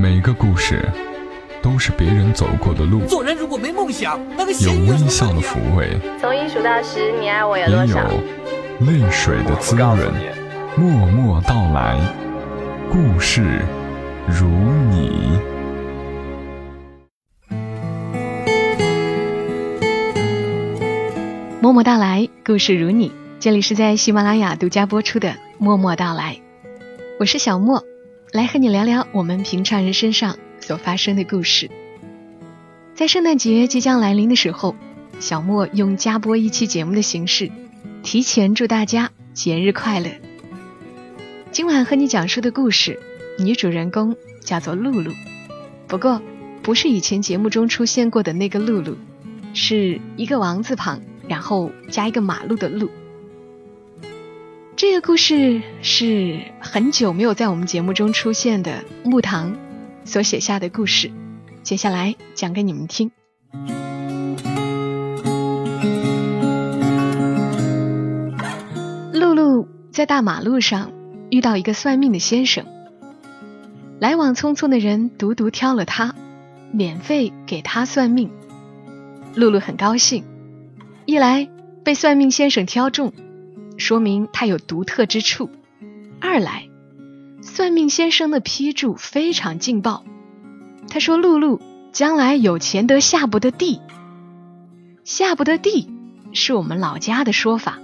每个故事都是别人走过的路，做人如果没梦想，那个有微笑的抚慰，从一数到十，你爱我有也有？泪水的滋润。默默到来，故事如你。默默到来，故事如你。这里是在喜马拉雅独家播出的《默默到来》，我是小莫，来和你聊聊我们平常人身上所发生的故事。在圣诞节即将来临的时候，小莫用加播一期节目的形式，提前祝大家节日快乐。今晚和你讲述的故事，女主人公叫做露露，不过不是以前节目中出现过的那个露露，是一个王字旁。然后加一个马路的路。这个故事是很久没有在我们节目中出现的木糖所写下的故事，接下来讲给你们听。露露在大马路上遇到一个算命的先生，来往匆匆的人独独挑了他，免费给他算命。露露很高兴。一来被算命先生挑中，说明他有独特之处；二来，算命先生的批注非常劲爆。他说：“露露将来有钱得下不得地。”下不得地是我们老家的说法，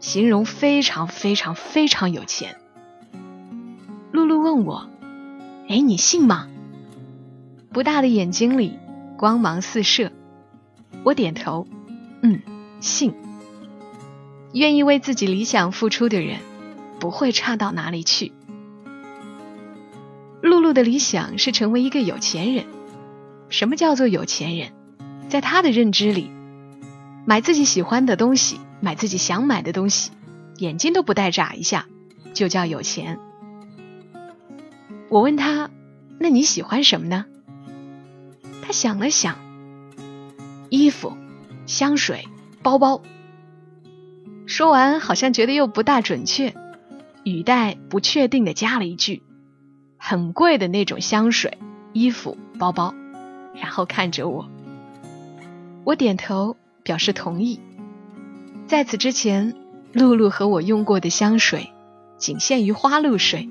形容非常非常非常有钱。露露问我：“哎，你信吗？”不大的眼睛里光芒四射，我点头，嗯。信，愿意为自己理想付出的人，不会差到哪里去。露露的理想是成为一个有钱人。什么叫做有钱人？在他的认知里，买自己喜欢的东西，买自己想买的东西，眼睛都不带眨一下，就叫有钱。我问他：“那你喜欢什么呢？”他想了想，衣服、香水。包包。说完，好像觉得又不大准确，语带不确定的加了一句：“很贵的那种香水、衣服、包包。”然后看着我，我点头表示同意。在此之前，露露和我用过的香水仅限于花露水。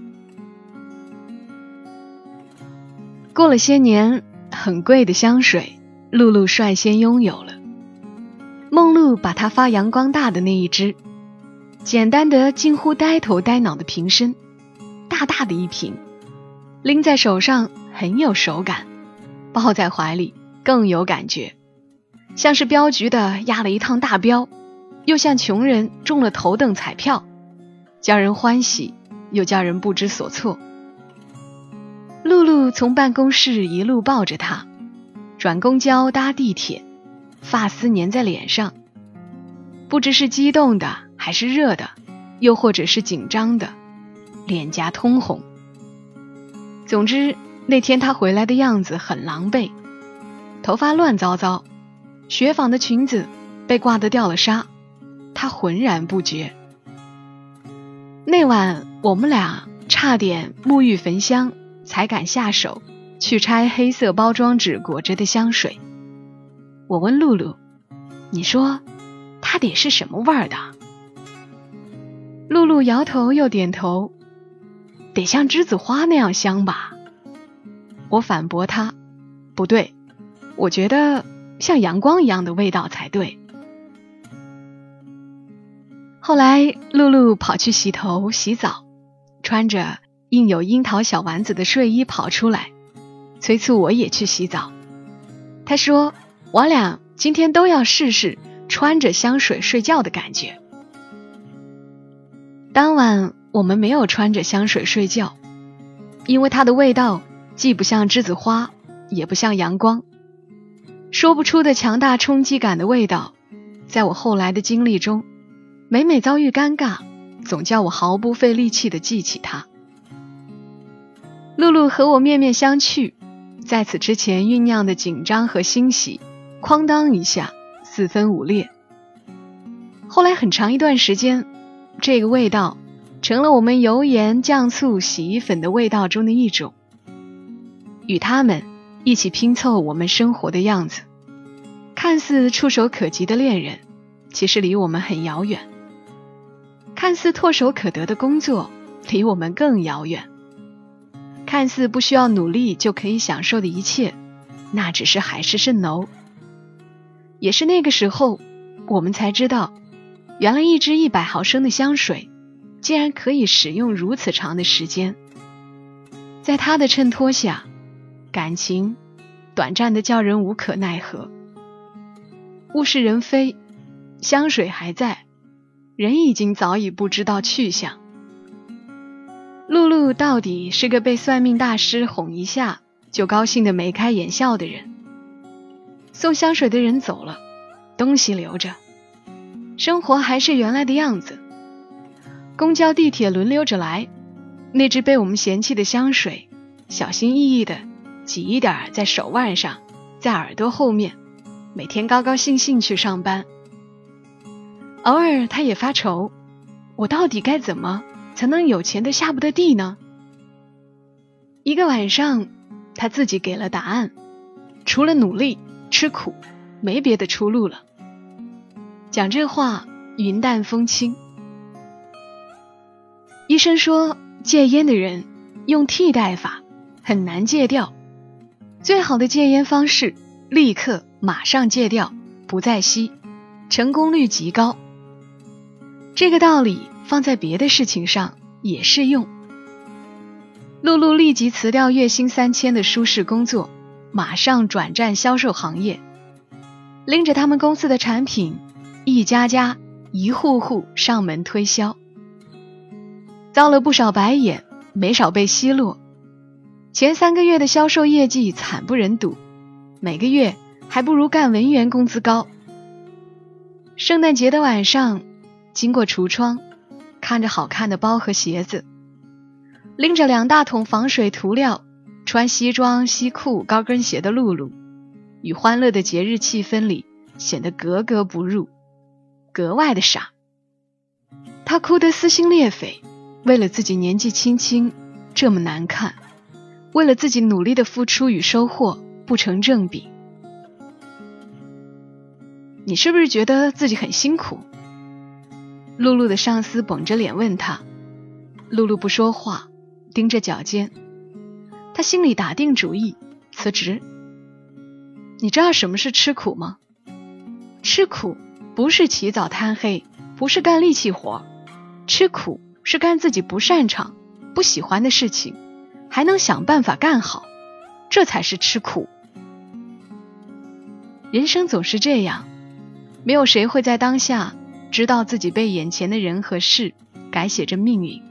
过了些年，很贵的香水，露露率先拥有了。把它发扬光大的那一只，简单的近乎呆头呆脑的瓶身，大大的一瓶，拎在手上很有手感，抱在怀里更有感觉，像是镖局的押了一趟大镖，又像穷人中了头等彩票，叫人欢喜又叫人不知所措。露露从办公室一路抱着它，转公交搭地铁。发丝粘在脸上，不知是激动的还是热的，又或者是紧张的，脸颊通红。总之那天他回来的样子很狼狈，头发乱糟糟，雪纺的裙子被挂得掉了纱，他浑然不觉。那晚我们俩差点沐浴焚香，才敢下手去拆黑色包装纸裹着的香水。我问露露：“你说，它得是什么味儿的？”露露摇头又点头：“得像栀子花那样香吧？”我反驳他：“不对，我觉得像阳光一样的味道才对。”后来，露露跑去洗头洗澡，穿着印有樱桃小丸子的睡衣跑出来，催促我也去洗澡。她说。我俩今天都要试试穿着香水睡觉的感觉。当晚我们没有穿着香水睡觉，因为它的味道既不像栀子花，也不像阳光，说不出的强大冲击感的味道，在我后来的经历中，每每遭遇尴尬，总叫我毫不费力气的记起它。露露和我面面相觑，在此之前酝酿的紧张和欣喜。哐当一下，四分五裂。后来很长一段时间，这个味道成了我们油盐酱醋洗衣粉的味道中的一种。与他们一起拼凑我们生活的样子。看似触手可及的恋人，其实离我们很遥远；看似唾手可得的工作，离我们更遥远；看似不需要努力就可以享受的一切，那只是海市蜃楼。也是那个时候，我们才知道，原来一支一百毫升的香水，竟然可以使用如此长的时间。在它的衬托下，感情短暂的叫人无可奈何。物是人非，香水还在，人已经早已不知道去向。露露到底是个被算命大师哄一下就高兴的眉开眼笑的人。送香水的人走了，东西留着，生活还是原来的样子。公交、地铁轮流着来，那只被我们嫌弃的香水，小心翼翼的挤一点在手腕上，在耳朵后面，每天高高兴兴去上班。偶尔他也发愁，我到底该怎么才能有钱的下不得地呢？一个晚上，他自己给了答案，除了努力。吃苦，没别的出路了。讲这话云淡风轻。医生说，戒烟的人用替代法很难戒掉。最好的戒烟方式，立刻马上戒掉，不再吸，成功率极高。这个道理放在别的事情上也适用。露露立即辞掉月薪三千的舒适工作。马上转战销售行业，拎着他们公司的产品，一家家、一户户上门推销，遭了不少白眼，没少被奚落。前三个月的销售业绩惨不忍睹，每个月还不如干文员工资高。圣诞节的晚上，经过橱窗，看着好看的包和鞋子，拎着两大桶防水涂料。穿西装、西裤、高跟鞋的露露，与欢乐的节日气氛里显得格格不入，格外的傻。她哭得撕心裂肺，为了自己年纪轻轻这么难看，为了自己努力的付出与收获不成正比。你是不是觉得自己很辛苦？露露的上司绷着脸问她，露露不说话，盯着脚尖。他心里打定主意辞职。你知道什么是吃苦吗？吃苦不是起早贪黑，不是干力气活，吃苦是干自己不擅长、不喜欢的事情，还能想办法干好，这才是吃苦。人生总是这样，没有谁会在当下知道自己被眼前的人和事改写着命运。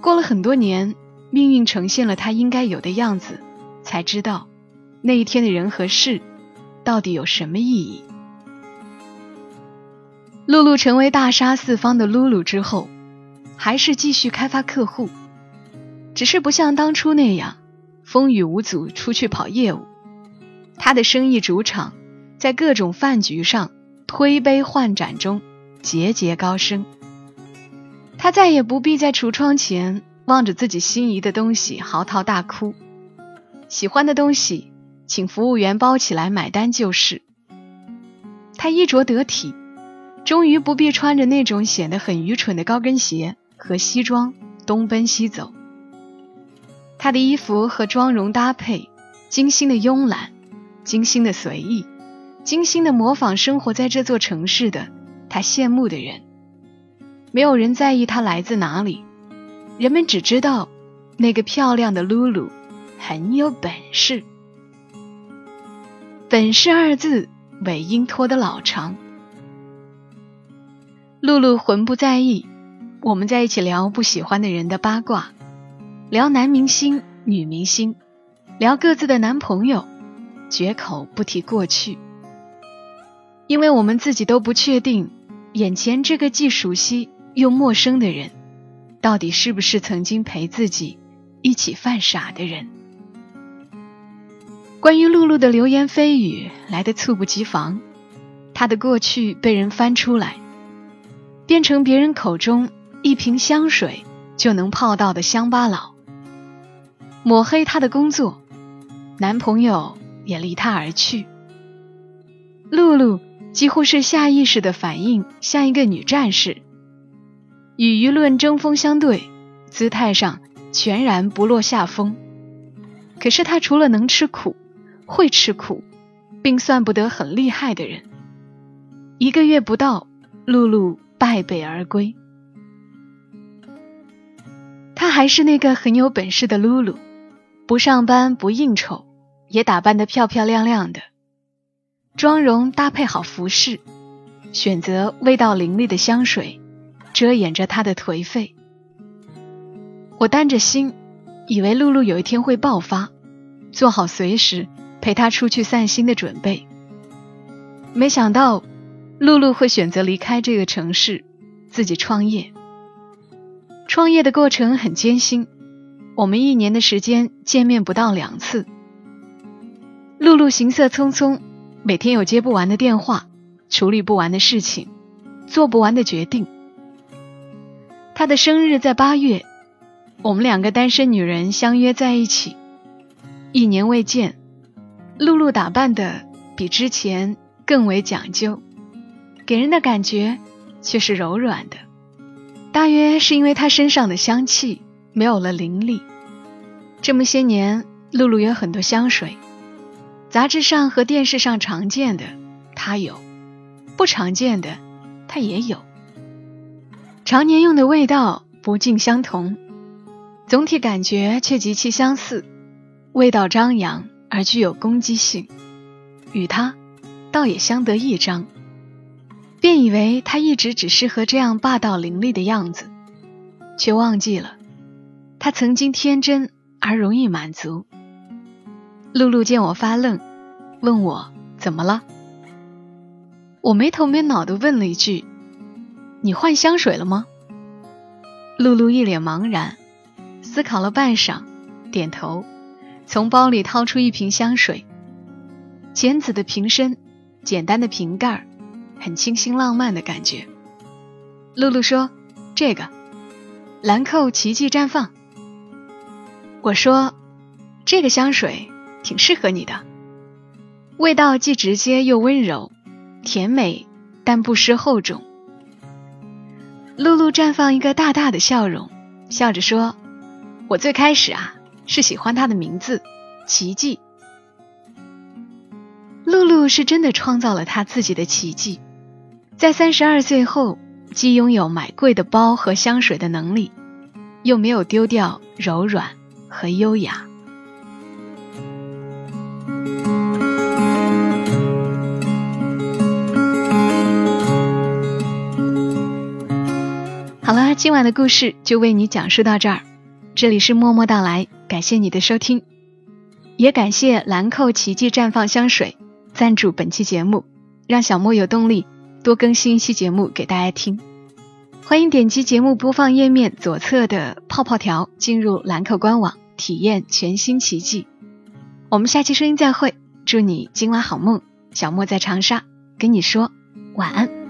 过了很多年。命运呈现了他应该有的样子，才知道那一天的人和事到底有什么意义。露露成为大杀四方的露露之后，还是继续开发客户，只是不像当初那样风雨无阻出去跑业务。他的生意主场在各种饭局上推杯换盏中节节高升。他再也不必在橱窗前。望着自己心仪的东西嚎啕大哭，喜欢的东西请服务员包起来买单就是。他衣着得体，终于不必穿着那种显得很愚蠢的高跟鞋和西装东奔西走。他的衣服和妆容搭配精心的慵懒，精心的随意，精心的模仿生活在这座城市的他羡慕的人。没有人在意他来自哪里。人们只知道，那个漂亮的露露很有本事。本事二字尾音拖得老长。露露浑不在意，我们在一起聊不喜欢的人的八卦，聊男明星、女明星，聊各自的男朋友，绝口不提过去，因为我们自己都不确定，眼前这个既熟悉又陌生的人。到底是不是曾经陪自己一起犯傻的人？关于露露的流言蜚语来得猝不及防，她的过去被人翻出来，变成别人口中一瓶香水就能泡到的乡巴佬。抹黑她的工作，男朋友也离她而去。露露几乎是下意识的反应，像一个女战士，与舆论针锋相对，姿态上全然不落下风。可是他除了能吃苦，会吃苦，并算不得很厉害的人。一个月不到，露露败北而归。她还是那个很有本事的露露，不上班不应酬，也打扮得漂漂亮亮的，妆容搭配好服饰，选择味道凌厉的香水，遮掩着他的颓废。我担着心，以为露露有一天会爆发，做好随时陪她出去散心的准备。没想到，露露会选择离开这个城市，自己创业。创业的过程很艰辛，我们一年的时间见面不到两次。露露行色匆匆，每天有接不完的电话，处理不完的事情，做不完的决定。她的生日在八月，我们两个单身女人相约在一起。一年未见，露露打扮的比之前更为讲究，给人的感觉却是柔软的。大约是因为她身上的香气没有了凌厉。这么些年，露露有很多香水，杂志上和电视上常见的她有，不常见的她也有。常年用的味道不尽相同，总体感觉却极其相似，味道张扬而具有攻击性，与他倒也相得益彰。便以为他一直只适合这样霸道凌厉的样子，却忘记了他曾经天真而容易满足。露露见我发愣，问我怎么了。我没头没脑的问了一句：“你换香水了吗？”露露一脸茫然，思考了半晌，点头，从包里掏出一瓶香水，浅紫的瓶身，简单的瓶盖。很清新浪漫的感觉。露露说：“这个兰蔻奇迹绽放。”我说：“这个香水挺适合你的，味道既直接又温柔，甜美但不失厚重。”露露绽放一个大大的笑容，笑着说：“我最开始啊是喜欢它的名字——奇迹。露露是真的创造了她自己的奇迹。”在三十二岁后，既拥有买贵的包和香水的能力，又没有丢掉柔软和优雅。今晚的故事就为你讲述到这儿。这里是默默到来，感谢你的收听，也感谢兰蔻奇迹绽放香水赞助本期节目，让小莫有动力。多更新一期节目给大家听，欢迎点击节目播放页面左侧的泡泡条进入兰蔻官网体验全新奇迹。我们下期声音再会，祝你今晚好梦。小莫在长沙跟你说晚安。